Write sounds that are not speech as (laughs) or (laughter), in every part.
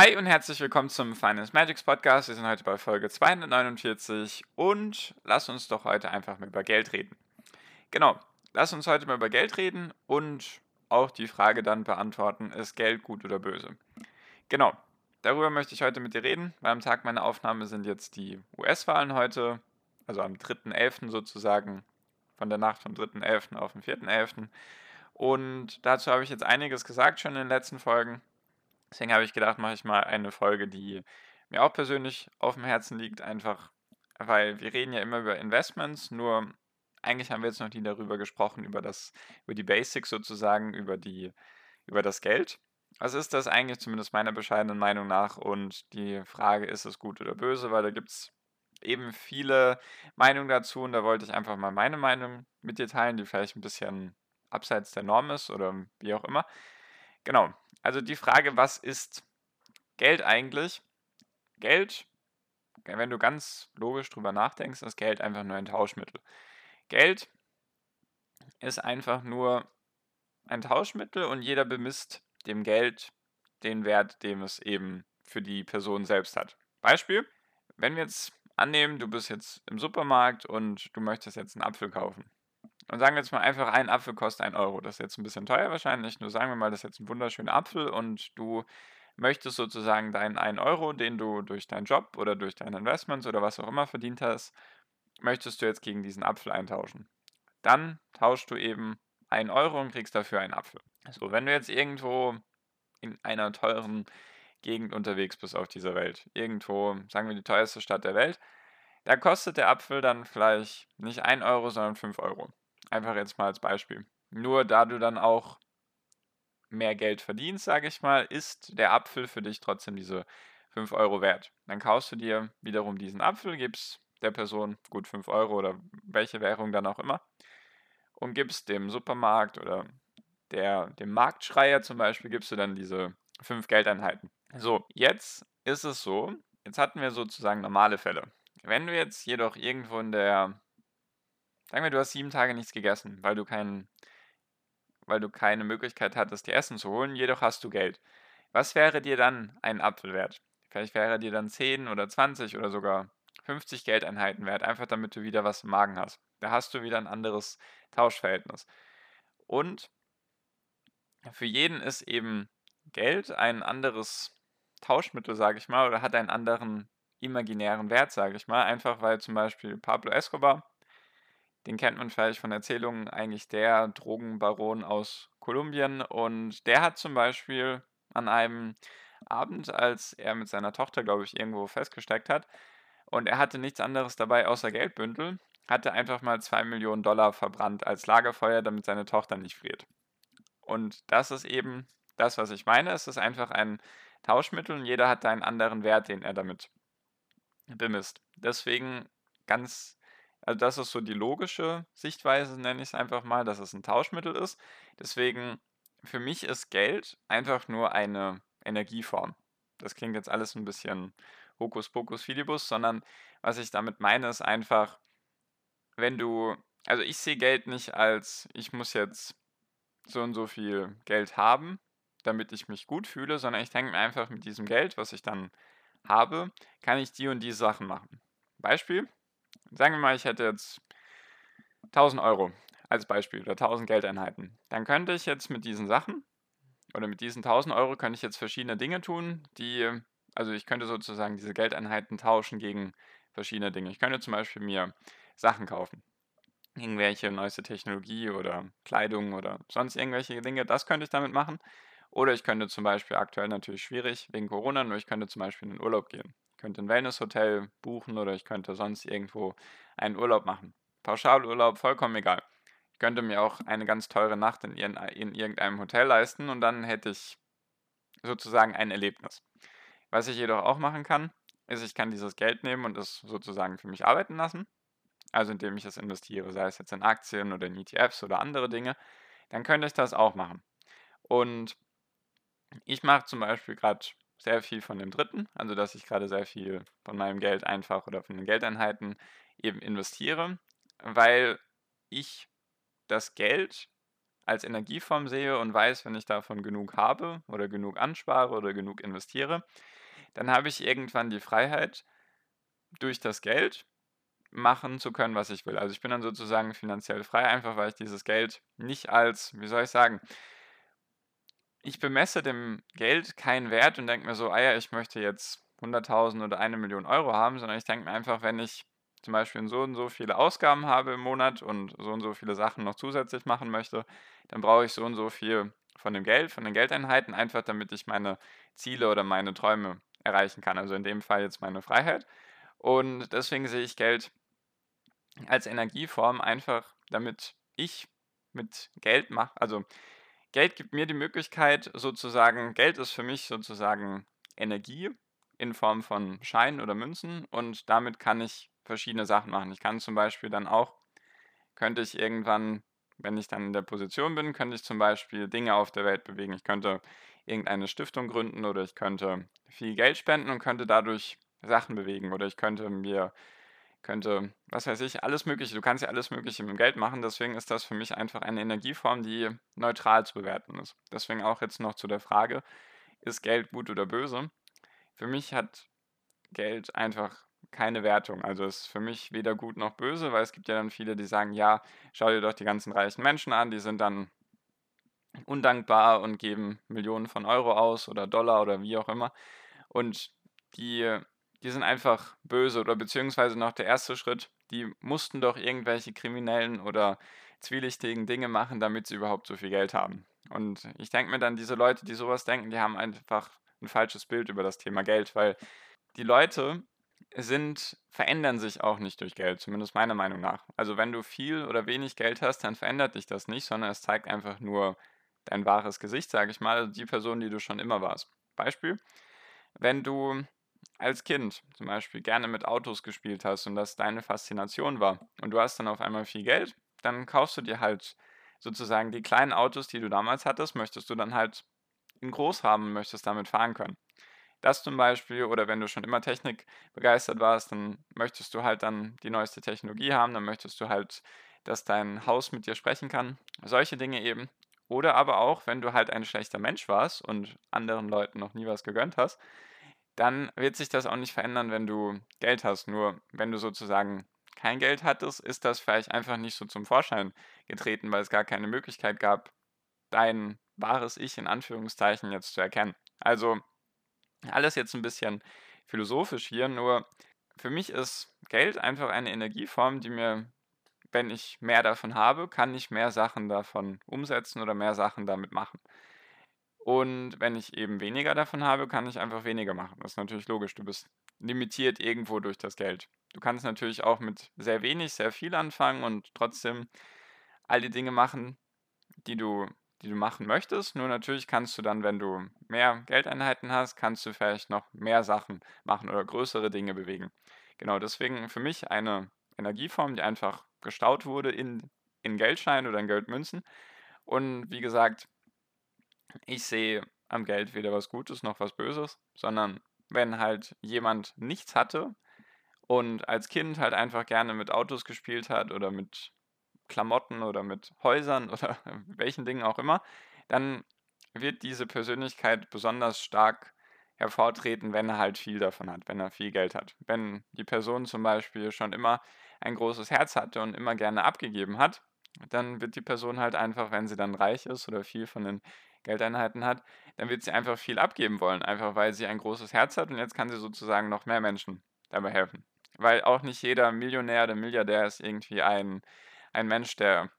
Hi und herzlich willkommen zum Finance Magics Podcast. Wir sind heute bei Folge 249 und lass uns doch heute einfach mal über Geld reden. Genau, lass uns heute mal über Geld reden und auch die Frage dann beantworten, ist Geld gut oder böse? Genau, darüber möchte ich heute mit dir reden, weil am Tag meiner Aufnahme sind jetzt die US-Wahlen heute, also am 3.11. sozusagen, von der Nacht vom 3.11. auf den 4.11. Und dazu habe ich jetzt einiges gesagt schon in den letzten Folgen. Deswegen habe ich gedacht, mache ich mal eine Folge, die mir auch persönlich auf dem Herzen liegt, einfach weil wir reden ja immer über Investments, nur eigentlich haben wir jetzt noch nie darüber gesprochen, über das, über die Basics sozusagen, über die, über das Geld. Was ist das eigentlich, zumindest meiner bescheidenen Meinung nach? Und die Frage, ist es gut oder böse, weil da gibt es eben viele Meinungen dazu und da wollte ich einfach mal meine Meinung mit dir teilen, die vielleicht ein bisschen abseits der Norm ist oder wie auch immer. Genau. Also die Frage, was ist Geld eigentlich? Geld, wenn du ganz logisch drüber nachdenkst, ist Geld einfach nur ein Tauschmittel. Geld ist einfach nur ein Tauschmittel und jeder bemisst dem Geld den Wert, den es eben für die Person selbst hat. Beispiel, wenn wir jetzt annehmen, du bist jetzt im Supermarkt und du möchtest jetzt einen Apfel kaufen. Und sagen wir jetzt mal einfach, ein Apfel kostet 1 Euro. Das ist jetzt ein bisschen teuer wahrscheinlich, nur sagen wir mal, das ist jetzt ein wunderschöner Apfel und du möchtest sozusagen deinen 1 Euro, den du durch deinen Job oder durch deine Investments oder was auch immer verdient hast, möchtest du jetzt gegen diesen Apfel eintauschen. Dann tauschst du eben 1 Euro und kriegst dafür einen Apfel. So, wenn du jetzt irgendwo in einer teuren Gegend unterwegs bist auf dieser Welt, irgendwo, sagen wir die teuerste Stadt der Welt, da kostet der Apfel dann vielleicht nicht 1 Euro, sondern 5 Euro. Einfach jetzt mal als Beispiel. Nur da du dann auch mehr Geld verdienst, sage ich mal, ist der Apfel für dich trotzdem diese 5 Euro wert. Dann kaufst du dir wiederum diesen Apfel, gibst der Person gut 5 Euro oder welche Währung dann auch immer und gibst dem Supermarkt oder der, dem Marktschreier zum Beispiel, gibst du dann diese 5 Geldeinheiten. So, jetzt ist es so, jetzt hatten wir sozusagen normale Fälle. Wenn du jetzt jedoch irgendwo in der Sagen wir, du hast sieben Tage nichts gegessen, weil du kein weil du keine Möglichkeit hattest, dir Essen zu holen, jedoch hast du Geld. Was wäre dir dann ein Apfel wert? Vielleicht wäre dir dann 10 oder 20 oder sogar 50 Geldeinheiten wert, einfach damit du wieder was im Magen hast. Da hast du wieder ein anderes Tauschverhältnis. Und für jeden ist eben Geld ein anderes Tauschmittel, sage ich mal, oder hat einen anderen imaginären Wert, sage ich mal. Einfach weil zum Beispiel Pablo Escobar den kennt man vielleicht von Erzählungen, eigentlich der Drogenbaron aus Kolumbien. Und der hat zum Beispiel an einem Abend, als er mit seiner Tochter, glaube ich, irgendwo festgesteckt hat, und er hatte nichts anderes dabei außer Geldbündel, hatte einfach mal 2 Millionen Dollar verbrannt als Lagerfeuer, damit seine Tochter nicht friert. Und das ist eben das, was ich meine. Es ist einfach ein Tauschmittel und jeder hat einen anderen Wert, den er damit bemisst. Deswegen ganz also das ist so die logische Sichtweise, nenne ich es einfach mal, dass es ein Tauschmittel ist. Deswegen, für mich ist Geld einfach nur eine Energieform. Das klingt jetzt alles ein bisschen Hokuspokus Filibus, sondern was ich damit meine, ist einfach, wenn du, also ich sehe Geld nicht als, ich muss jetzt so und so viel Geld haben, damit ich mich gut fühle, sondern ich denke mir einfach, mit diesem Geld, was ich dann habe, kann ich die und die Sachen machen. Beispiel, Sagen wir mal, ich hätte jetzt 1000 Euro als Beispiel oder 1000 Geldeinheiten. Dann könnte ich jetzt mit diesen Sachen oder mit diesen 1000 Euro könnte ich jetzt verschiedene Dinge tun, die, also ich könnte sozusagen diese Geldeinheiten tauschen gegen verschiedene Dinge. Ich könnte zum Beispiel mir Sachen kaufen. Irgendwelche neueste Technologie oder Kleidung oder sonst irgendwelche Dinge, das könnte ich damit machen. Oder ich könnte zum Beispiel aktuell natürlich schwierig wegen Corona, nur ich könnte zum Beispiel in den Urlaub gehen könnte ein Wellnesshotel buchen oder ich könnte sonst irgendwo einen Urlaub machen. Pauschalurlaub, vollkommen egal. Ich könnte mir auch eine ganz teure Nacht in, in irgendeinem Hotel leisten und dann hätte ich sozusagen ein Erlebnis. Was ich jedoch auch machen kann, ist, ich kann dieses Geld nehmen und es sozusagen für mich arbeiten lassen. Also indem ich es investiere, sei es jetzt in Aktien oder in ETFs oder andere Dinge, dann könnte ich das auch machen. Und ich mache zum Beispiel gerade sehr viel von dem dritten, also dass ich gerade sehr viel von meinem Geld einfach oder von den Geldeinheiten eben investiere, weil ich das Geld als Energieform sehe und weiß, wenn ich davon genug habe oder genug anspare oder genug investiere, dann habe ich irgendwann die Freiheit, durch das Geld machen zu können, was ich will. Also ich bin dann sozusagen finanziell frei, einfach weil ich dieses Geld nicht als, wie soll ich sagen, ich bemesse dem Geld keinen Wert und denke mir so, ah ja, ich möchte jetzt 100.000 oder eine Million Euro haben, sondern ich denke mir einfach, wenn ich zum Beispiel so und so viele Ausgaben habe im Monat und so und so viele Sachen noch zusätzlich machen möchte, dann brauche ich so und so viel von dem Geld, von den Geldeinheiten, einfach damit ich meine Ziele oder meine Träume erreichen kann. Also in dem Fall jetzt meine Freiheit. Und deswegen sehe ich Geld als Energieform einfach, damit ich mit Geld mache, also Geld gibt mir die Möglichkeit, sozusagen, Geld ist für mich sozusagen Energie in Form von Scheinen oder Münzen und damit kann ich verschiedene Sachen machen. Ich kann zum Beispiel dann auch, könnte ich irgendwann, wenn ich dann in der Position bin, könnte ich zum Beispiel Dinge auf der Welt bewegen. Ich könnte irgendeine Stiftung gründen oder ich könnte viel Geld spenden und könnte dadurch Sachen bewegen oder ich könnte mir könnte, was weiß ich, alles Mögliche. Du kannst ja alles Mögliche mit dem Geld machen. Deswegen ist das für mich einfach eine Energieform, die neutral zu bewerten ist. Deswegen auch jetzt noch zu der Frage, ist Geld gut oder böse? Für mich hat Geld einfach keine Wertung. Also ist für mich weder gut noch böse, weil es gibt ja dann viele, die sagen, ja, schau dir doch die ganzen reichen Menschen an, die sind dann undankbar und geben Millionen von Euro aus oder Dollar oder wie auch immer. Und die die sind einfach böse oder beziehungsweise noch der erste Schritt, die mussten doch irgendwelche kriminellen oder zwielichtigen Dinge machen, damit sie überhaupt so viel Geld haben. Und ich denke mir dann, diese Leute, die sowas denken, die haben einfach ein falsches Bild über das Thema Geld, weil die Leute sind, verändern sich auch nicht durch Geld, zumindest meiner Meinung nach. Also wenn du viel oder wenig Geld hast, dann verändert dich das nicht, sondern es zeigt einfach nur dein wahres Gesicht, sage ich mal, also die Person, die du schon immer warst. Beispiel, wenn du als Kind zum Beispiel gerne mit Autos gespielt hast und das deine Faszination war und du hast dann auf einmal viel Geld, dann kaufst du dir halt sozusagen die kleinen Autos, die du damals hattest, möchtest du dann halt in groß haben möchtest damit fahren können. Das zum Beispiel, oder wenn du schon immer Technik begeistert warst, dann möchtest du halt dann die neueste Technologie haben, dann möchtest du halt, dass dein Haus mit dir sprechen kann. Solche Dinge eben. Oder aber auch, wenn du halt ein schlechter Mensch warst und anderen Leuten noch nie was gegönnt hast, dann wird sich das auch nicht verändern, wenn du Geld hast. Nur wenn du sozusagen kein Geld hattest, ist das vielleicht einfach nicht so zum Vorschein getreten, weil es gar keine Möglichkeit gab, dein wahres Ich in Anführungszeichen jetzt zu erkennen. Also alles jetzt ein bisschen philosophisch hier, nur für mich ist Geld einfach eine Energieform, die mir, wenn ich mehr davon habe, kann ich mehr Sachen davon umsetzen oder mehr Sachen damit machen. Und wenn ich eben weniger davon habe, kann ich einfach weniger machen. Das ist natürlich logisch. Du bist limitiert irgendwo durch das Geld. Du kannst natürlich auch mit sehr wenig sehr viel anfangen und trotzdem all die Dinge machen, die du, die du machen möchtest. Nur natürlich kannst du dann, wenn du mehr Geldeinheiten hast, kannst du vielleicht noch mehr Sachen machen oder größere Dinge bewegen. Genau, deswegen für mich eine Energieform, die einfach gestaut wurde in, in Geldscheinen oder in Geldmünzen. Und wie gesagt, ich sehe am Geld weder was Gutes noch was Böses, sondern wenn halt jemand nichts hatte und als Kind halt einfach gerne mit Autos gespielt hat oder mit Klamotten oder mit Häusern (laughs) oder welchen Dingen auch immer, dann wird diese Persönlichkeit besonders stark hervortreten, wenn er halt viel davon hat, wenn er viel Geld hat. Wenn die Person zum Beispiel schon immer ein großes Herz hatte und immer gerne abgegeben hat, dann wird die Person halt einfach, wenn sie dann reich ist oder viel von den Geldeinheiten hat, dann wird sie einfach viel abgeben wollen, einfach weil sie ein großes Herz hat und jetzt kann sie sozusagen noch mehr Menschen dabei helfen. Weil auch nicht jeder Millionär oder Milliardär ist irgendwie ein, ein Mensch, der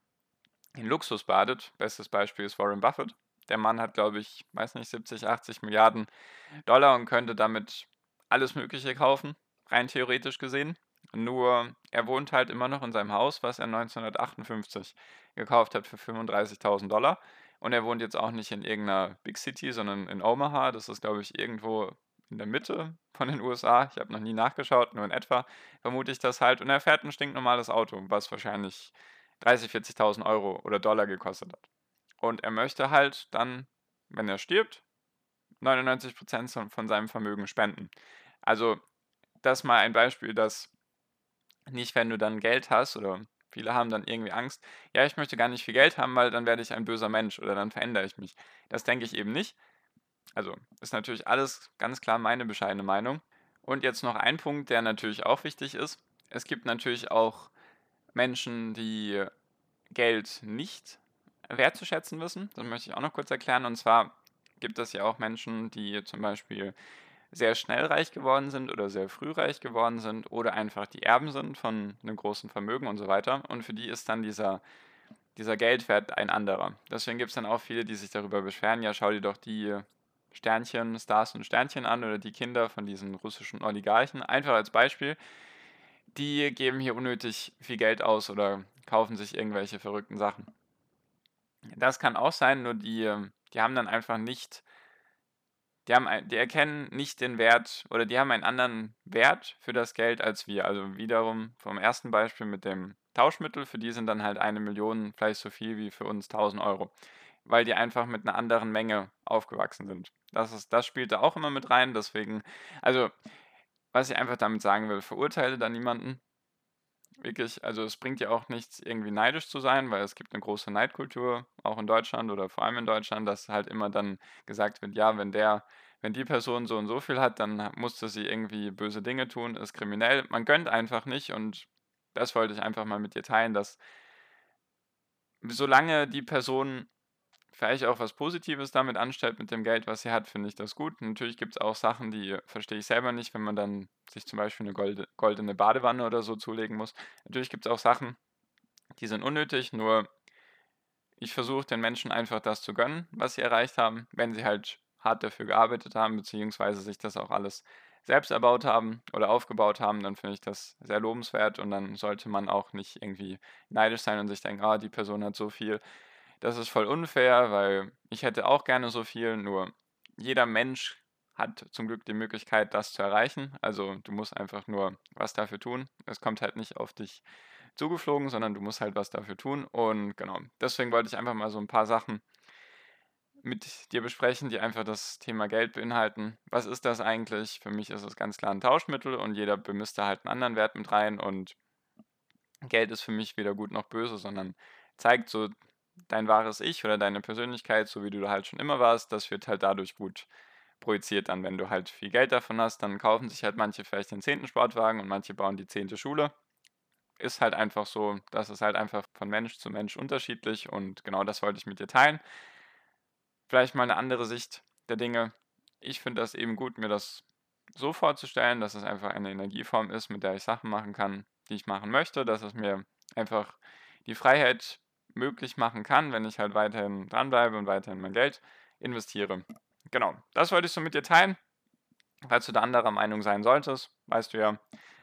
in Luxus badet. Bestes Beispiel ist Warren Buffett. Der Mann hat, glaube ich, weiß nicht, 70, 80 Milliarden Dollar und könnte damit alles Mögliche kaufen, rein theoretisch gesehen. Nur er wohnt halt immer noch in seinem Haus, was er 1958 gekauft hat für 35.000 Dollar. Und er wohnt jetzt auch nicht in irgendeiner Big City, sondern in Omaha. Das ist, glaube ich, irgendwo in der Mitte von den USA. Ich habe noch nie nachgeschaut, nur in etwa vermute ich das halt. Und er fährt ein stinknormales Auto, was wahrscheinlich 30.000, 40.000 Euro oder Dollar gekostet hat. Und er möchte halt dann, wenn er stirbt, 99% von seinem Vermögen spenden. Also das mal ein Beispiel, dass nicht, wenn du dann Geld hast oder viele haben dann irgendwie Angst, ja, ich möchte gar nicht viel Geld haben, weil dann werde ich ein böser Mensch oder dann verändere ich mich. Das denke ich eben nicht. Also ist natürlich alles ganz klar meine bescheidene Meinung. Und jetzt noch ein Punkt, der natürlich auch wichtig ist. Es gibt natürlich auch Menschen, die Geld nicht wertzuschätzen wissen. Das möchte ich auch noch kurz erklären. Und zwar gibt es ja auch Menschen, die zum Beispiel sehr schnell reich geworden sind oder sehr früh reich geworden sind oder einfach die Erben sind von einem großen Vermögen und so weiter. Und für die ist dann dieser, dieser Geldwert ein anderer. Deswegen gibt es dann auch viele, die sich darüber beschweren, ja, schau dir doch die Sternchen, Stars und Sternchen an oder die Kinder von diesen russischen Oligarchen. Einfach als Beispiel. Die geben hier unnötig viel Geld aus oder kaufen sich irgendwelche verrückten Sachen. Das kann auch sein, nur die, die haben dann einfach nicht die, haben ein, die erkennen nicht den Wert oder die haben einen anderen Wert für das Geld als wir. Also wiederum vom ersten Beispiel mit dem Tauschmittel, für die sind dann halt eine Million vielleicht so viel wie für uns 1000 Euro, weil die einfach mit einer anderen Menge aufgewachsen sind. Das, ist, das spielt da auch immer mit rein, deswegen, also was ich einfach damit sagen will, verurteile da niemanden. Wirklich, also es bringt ja auch nichts, irgendwie neidisch zu sein, weil es gibt eine große Neidkultur, auch in Deutschland oder vor allem in Deutschland, dass halt immer dann gesagt wird, ja, wenn der, wenn die Person so und so viel hat, dann musste sie irgendwie böse Dinge tun, ist kriminell. Man gönnt einfach nicht und das wollte ich einfach mal mit dir teilen, dass solange die Person vielleicht auch was Positives damit anstellt mit dem Geld, was sie hat, finde ich das gut. Natürlich gibt es auch Sachen, die verstehe ich selber nicht, wenn man dann sich zum Beispiel eine golde, goldene Badewanne oder so zulegen muss. Natürlich gibt es auch Sachen, die sind unnötig, nur ich versuche den Menschen einfach das zu gönnen, was sie erreicht haben, wenn sie halt hart dafür gearbeitet haben, beziehungsweise sich das auch alles selbst erbaut haben oder aufgebaut haben, dann finde ich das sehr lobenswert und dann sollte man auch nicht irgendwie neidisch sein und sich denken, ah, die Person hat so viel, das ist voll unfair, weil ich hätte auch gerne so viel, nur jeder Mensch hat zum Glück die Möglichkeit, das zu erreichen. Also du musst einfach nur was dafür tun. Es kommt halt nicht auf dich zugeflogen, sondern du musst halt was dafür tun. Und genau, deswegen wollte ich einfach mal so ein paar Sachen mit dir besprechen, die einfach das Thema Geld beinhalten. Was ist das eigentlich? Für mich ist es ganz klar ein Tauschmittel und jeder bemisst da halt einen anderen Wert mit rein und Geld ist für mich weder gut noch böse, sondern zeigt so dein wahres Ich oder deine Persönlichkeit, so wie du halt schon immer warst, das wird halt dadurch gut projiziert dann. Wenn du halt viel Geld davon hast, dann kaufen sich halt manche vielleicht den zehnten Sportwagen und manche bauen die zehnte Schule. Ist halt einfach so, das ist halt einfach von Mensch zu Mensch unterschiedlich und genau das wollte ich mit dir teilen. Vielleicht mal eine andere Sicht der Dinge. Ich finde das eben gut, mir das so vorzustellen, dass es einfach eine Energieform ist, mit der ich Sachen machen kann, die ich machen möchte, dass es mir einfach die Freiheit möglich machen kann, wenn ich halt weiterhin dranbleibe und weiterhin mein Geld investiere. Genau, das wollte ich so mit dir teilen. Falls du da anderer Meinung sein solltest, weißt du ja,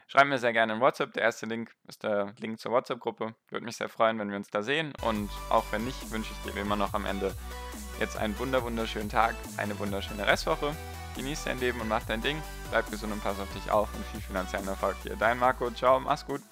schreib mir sehr gerne in WhatsApp. Der erste Link ist der Link zur WhatsApp-Gruppe. Würde mich sehr freuen, wenn wir uns da sehen. Und auch wenn nicht, wünsche ich dir wie immer noch am Ende jetzt einen wunder wunderschönen Tag, eine wunderschöne Restwoche. Genieß dein Leben und mach dein Ding. Bleib gesund und pass auf dich auf und viel finanziellen Erfolg dir. Dein Marco, ciao, mach's gut.